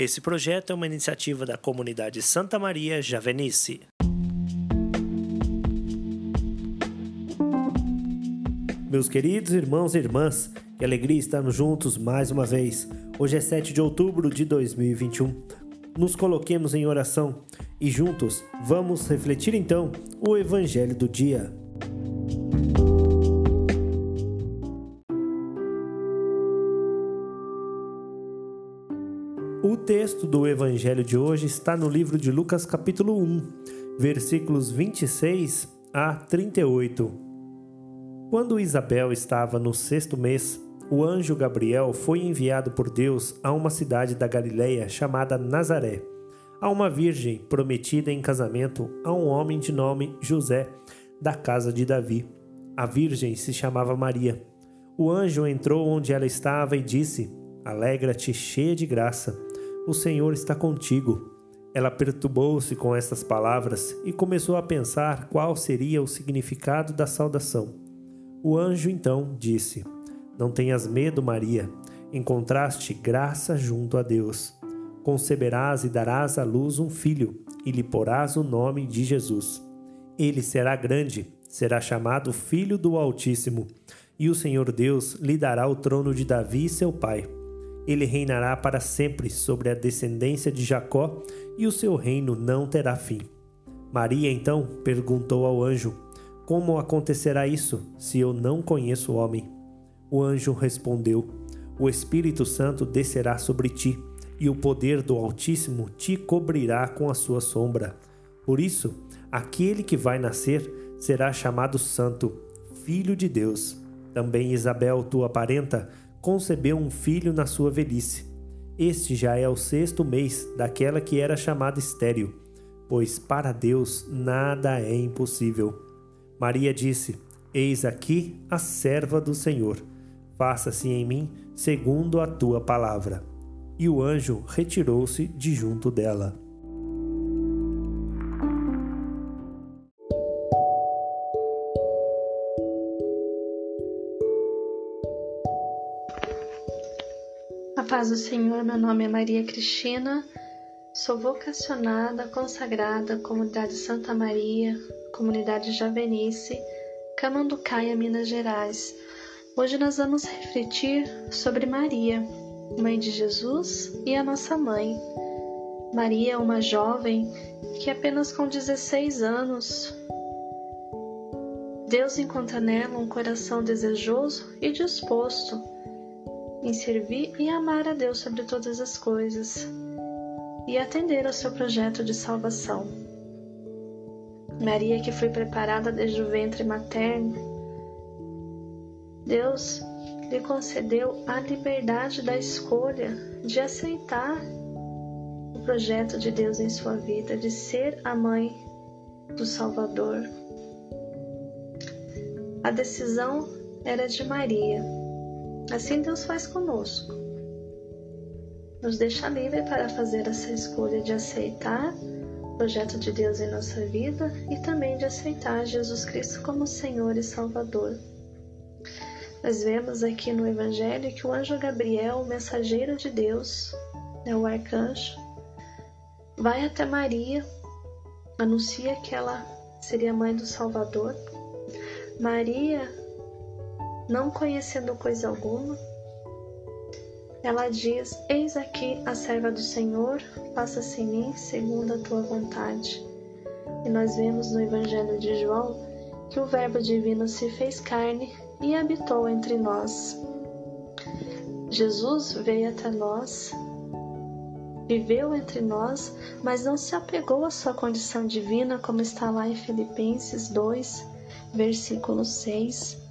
Esse projeto é uma iniciativa da comunidade Santa Maria Javenice. Meus queridos irmãos e irmãs, que alegria estarmos juntos mais uma vez. Hoje é 7 de outubro de 2021. Nos coloquemos em oração e juntos vamos refletir então o Evangelho do dia. O texto do Evangelho de hoje está no livro de Lucas, capítulo 1, versículos 26 a 38. Quando Isabel estava no sexto mês, o anjo Gabriel foi enviado por Deus a uma cidade da Galiléia chamada Nazaré, a uma virgem prometida em casamento a um homem de nome José, da casa de Davi. A virgem se chamava Maria. O anjo entrou onde ela estava e disse: Alegra-te, cheia de graça, o Senhor está contigo. Ela perturbou-se com estas palavras e começou a pensar qual seria o significado da saudação. O anjo então disse: Não tenhas medo, Maria, encontraste graça junto a Deus. Conceberás e darás à luz um filho, e lhe porás o nome de Jesus. Ele será grande, será chamado Filho do Altíssimo, e o Senhor Deus lhe dará o trono de Davi, seu pai. Ele reinará para sempre sobre a descendência de Jacó, e o seu reino não terá fim. Maria então perguntou ao anjo: como acontecerá isso, se eu não conheço o homem? O anjo respondeu: O Espírito Santo descerá sobre ti, e o poder do Altíssimo te cobrirá com a sua sombra. Por isso, aquele que vai nascer será chamado Santo, Filho de Deus. Também Isabel, tua parenta, concebeu um filho na sua velhice. Este já é o sexto mês daquela que era chamada estéril, pois para Deus nada é impossível. Maria disse: Eis aqui a serva do Senhor. Faça-se em mim segundo a tua palavra. E o anjo retirou-se de junto dela. Paz do Senhor, meu nome é Maria Cristina, sou vocacionada, consagrada comunidade Santa Maria, comunidade Javenice, Camanducaia, Minas Gerais. Hoje nós vamos refletir sobre Maria, mãe de Jesus e a nossa mãe. Maria é uma jovem que apenas com 16 anos Deus encontra nela um coração desejoso e disposto em servir e amar a Deus sobre todas as coisas e atender ao seu projeto de salvação. Maria, que foi preparada desde o ventre materno, Deus lhe concedeu a liberdade da escolha de aceitar o projeto de Deus em sua vida, de ser a mãe do Salvador. A decisão era de Maria. Assim Deus faz conosco. Nos deixa livre para fazer essa escolha de aceitar projeto de Deus em nossa vida e também de aceitar Jesus Cristo como Senhor e Salvador. Nós vemos aqui no Evangelho que o anjo Gabriel, o mensageiro de Deus, né, o arcanjo, vai até Maria, anuncia que ela seria mãe do Salvador. Maria, não conhecendo coisa alguma, ela diz: Eis aqui a serva do Senhor, faça-se em mim segundo a tua vontade. E nós vemos no Evangelho de João que o Verbo divino se fez carne e habitou entre nós. Jesus veio até nós, viveu entre nós, mas não se apegou à sua condição divina, como está lá em Filipenses 2, versículo 6.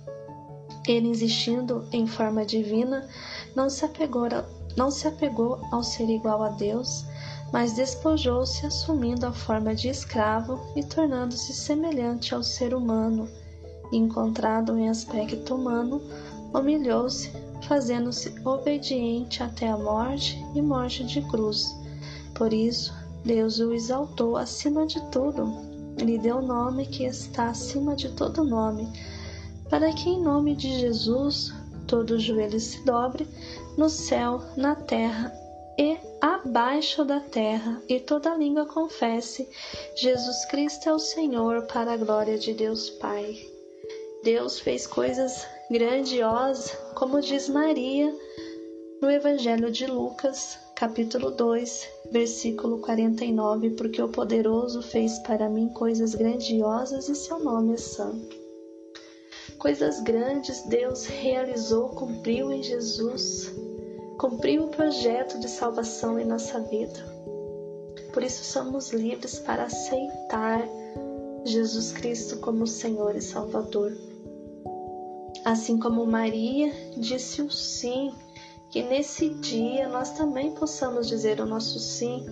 Ele, existindo em forma divina, não se apegou, não se apegou ao ser igual a Deus, mas despojou-se assumindo a forma de escravo e tornando-se semelhante ao ser humano. Encontrado em aspecto humano, humilhou-se, fazendo-se obediente até a morte e morte de cruz. Por isso, Deus o exaltou acima de tudo, lhe deu o nome que está acima de todo nome, para que em nome de Jesus todo joelho se dobre, no céu, na terra e abaixo da terra, e toda língua confesse: Jesus Cristo é o Senhor, para a glória de Deus Pai. Deus fez coisas grandiosas, como diz Maria no Evangelho de Lucas, capítulo 2, versículo 49, porque o poderoso fez para mim coisas grandiosas e seu nome é santo. Coisas grandes Deus realizou, cumpriu em Jesus cumpriu o projeto de salvação em nossa vida. Por isso somos livres para aceitar Jesus Cristo como Senhor e Salvador. Assim como Maria disse o sim, que nesse dia nós também possamos dizer o nosso sim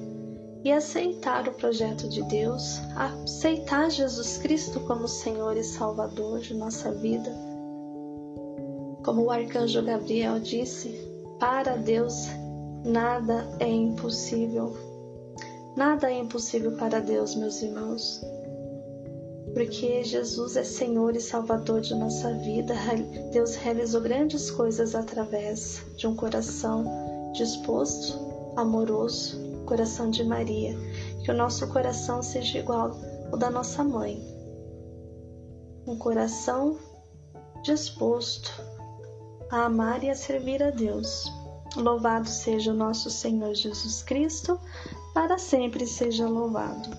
e aceitar o projeto de Deus, aceitar Jesus Cristo como Senhor e Salvador de nossa vida. Como o arcanjo Gabriel disse, para Deus, nada é impossível. Nada é impossível para Deus, meus irmãos. Porque Jesus é Senhor e Salvador de nossa vida. Deus realizou grandes coisas através de um coração disposto, amoroso, coração de Maria. Que o nosso coração seja igual ao da nossa mãe. Um coração disposto a amar e a servir a Deus. Louvado seja o nosso Senhor Jesus Cristo, para sempre seja louvado.